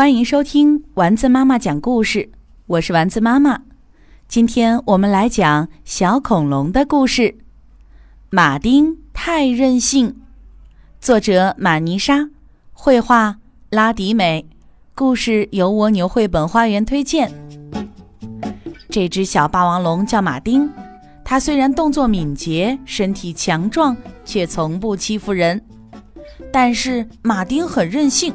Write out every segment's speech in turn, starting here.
欢迎收听丸子妈妈讲故事，我是丸子妈妈。今天我们来讲小恐龙的故事。马丁太任性，作者马尼莎，绘画拉迪美，故事由蜗牛绘本花园推荐。这只小霸王龙叫马丁，它虽然动作敏捷，身体强壮，却从不欺负人。但是马丁很任性。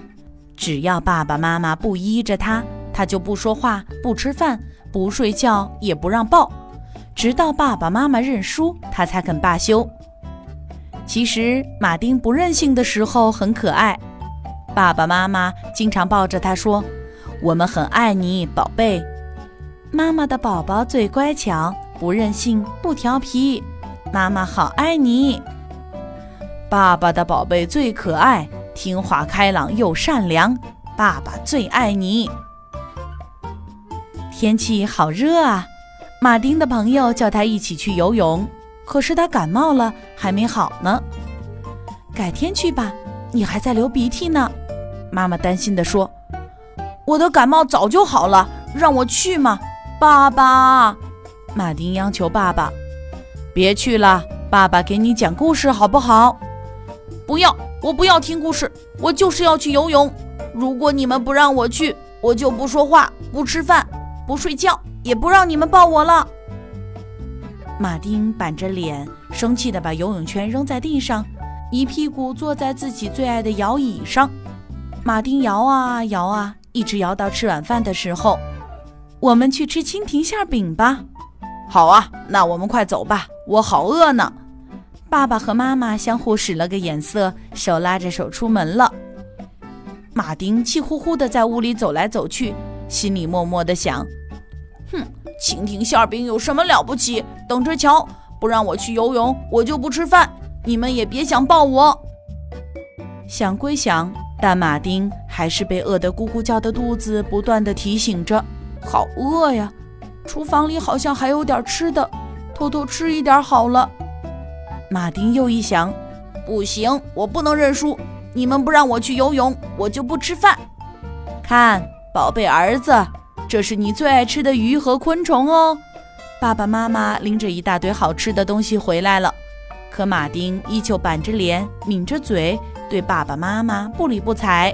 只要爸爸妈妈不依着他，他就不说话、不吃饭、不睡觉，也不让抱，直到爸爸妈妈认输，他才肯罢休。其实马丁不任性的时候很可爱，爸爸妈妈经常抱着他说：“我们很爱你，宝贝。”妈妈的宝宝最乖巧，不任性，不调皮，妈妈好爱你。爸爸的宝贝最可爱。听话开朗又善良，爸爸最爱你。天气好热啊！马丁的朋友叫他一起去游泳，可是他感冒了，还没好呢。改天去吧，你还在流鼻涕呢。妈妈担心地说：“我的感冒早就好了，让我去嘛，爸爸。”马丁央求爸爸：“别去了，爸爸给你讲故事好不好？”不要。我不要听故事，我就是要去游泳。如果你们不让我去，我就不说话、不吃饭、不睡觉，也不让你们抱我了。马丁板着脸，生气地把游泳圈扔在地上，一屁股坐在自己最爱的摇椅上。马丁摇啊摇啊，一直摇到吃晚饭的时候。我们去吃蜻蜓馅饼吧。好啊，那我们快走吧，我好饿呢。爸爸和妈妈相互使了个眼色，手拉着手出门了。马丁气呼呼地在屋里走来走去，心里默默地想：“哼，蜻蜓馅饼有什么了不起？等着瞧！不让我去游泳，我就不吃饭。你们也别想抱我。”想归想，但马丁还是被饿得咕咕叫的肚子不断地提醒着：“好饿呀！厨房里好像还有点吃的，偷偷吃一点好了。”马丁又一想，不行，我不能认输。你们不让我去游泳，我就不吃饭。看，宝贝儿子，这是你最爱吃的鱼和昆虫哦。爸爸妈妈拎着一大堆好吃的东西回来了，可马丁依旧板着脸，抿着嘴，对爸爸妈妈不理不睬。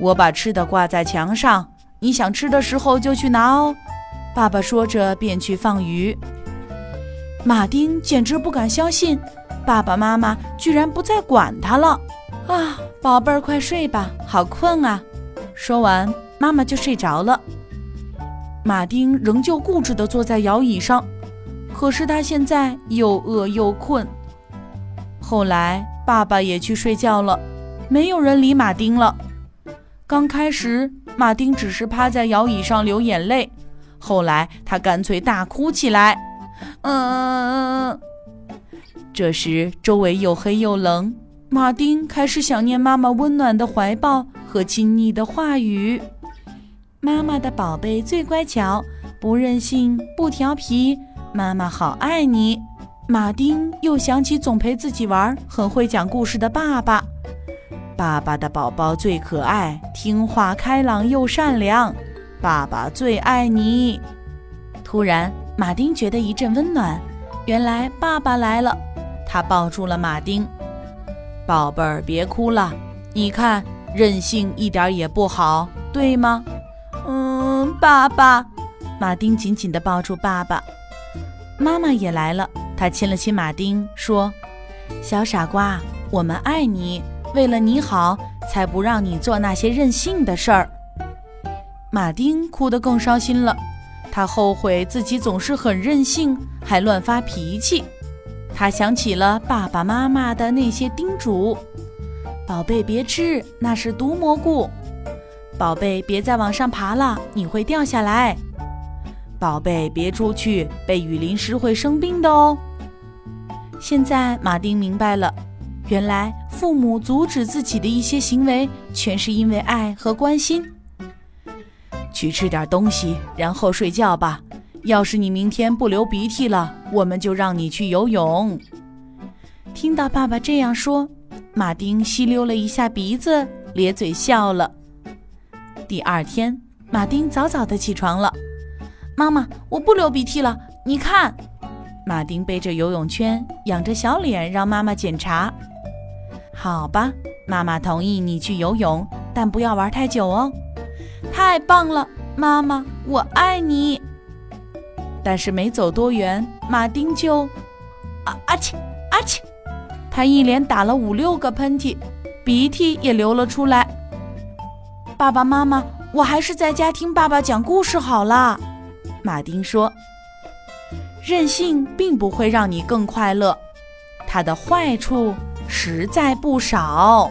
我把吃的挂在墙上，你想吃的时候就去拿哦。爸爸说着，便去放鱼。马丁简直不敢相信，爸爸妈妈居然不再管他了。啊，宝贝儿，快睡吧，好困啊！说完，妈妈就睡着了。马丁仍旧固执地坐在摇椅上，可是他现在又饿又困。后来，爸爸也去睡觉了，没有人理马丁了。刚开始，马丁只是趴在摇椅上流眼泪，后来他干脆大哭起来。嗯，这时周围又黑又冷，马丁开始想念妈妈温暖的怀抱和亲昵的话语。妈妈的宝贝最乖巧，不任性，不调皮，妈妈好爱你。马丁又想起总陪自己玩、很会讲故事的爸爸。爸爸的宝宝最可爱，听话、开朗又善良，爸爸最爱你。突然。马丁觉得一阵温暖，原来爸爸来了。他抱住了马丁，宝贝儿，别哭了。你看，任性一点也不好，对吗？嗯，爸爸。马丁紧紧地抱住爸爸。妈妈也来了，她亲了亲马丁，说：“小傻瓜，我们爱你，为了你好，才不让你做那些任性的事儿。”马丁哭得更伤心了。他后悔自己总是很任性，还乱发脾气。他想起了爸爸妈妈的那些叮嘱：“宝贝，别吃，那是毒蘑菇；宝贝，别再往上爬了，你会掉下来；宝贝，别出去，被雨淋湿会生病的哦。”现在马丁明白了，原来父母阻止自己的一些行为，全是因为爱和关心。去吃点东西，然后睡觉吧。要是你明天不流鼻涕了，我们就让你去游泳。听到爸爸这样说，马丁吸溜了一下鼻子，咧嘴笑了。第二天，马丁早早的起床了。妈妈，我不流鼻涕了，你看。马丁背着游泳圈，仰着小脸，让妈妈检查。好吧，妈妈同意你去游泳，但不要玩太久哦。太棒了，妈妈，我爱你。但是没走多远，马丁就啊啊嚏啊嚏，他一连打了五六个喷嚏，鼻涕也流了出来。爸爸妈妈，我还是在家听爸爸讲故事好了。马丁说。任性并不会让你更快乐，它的坏处实在不少。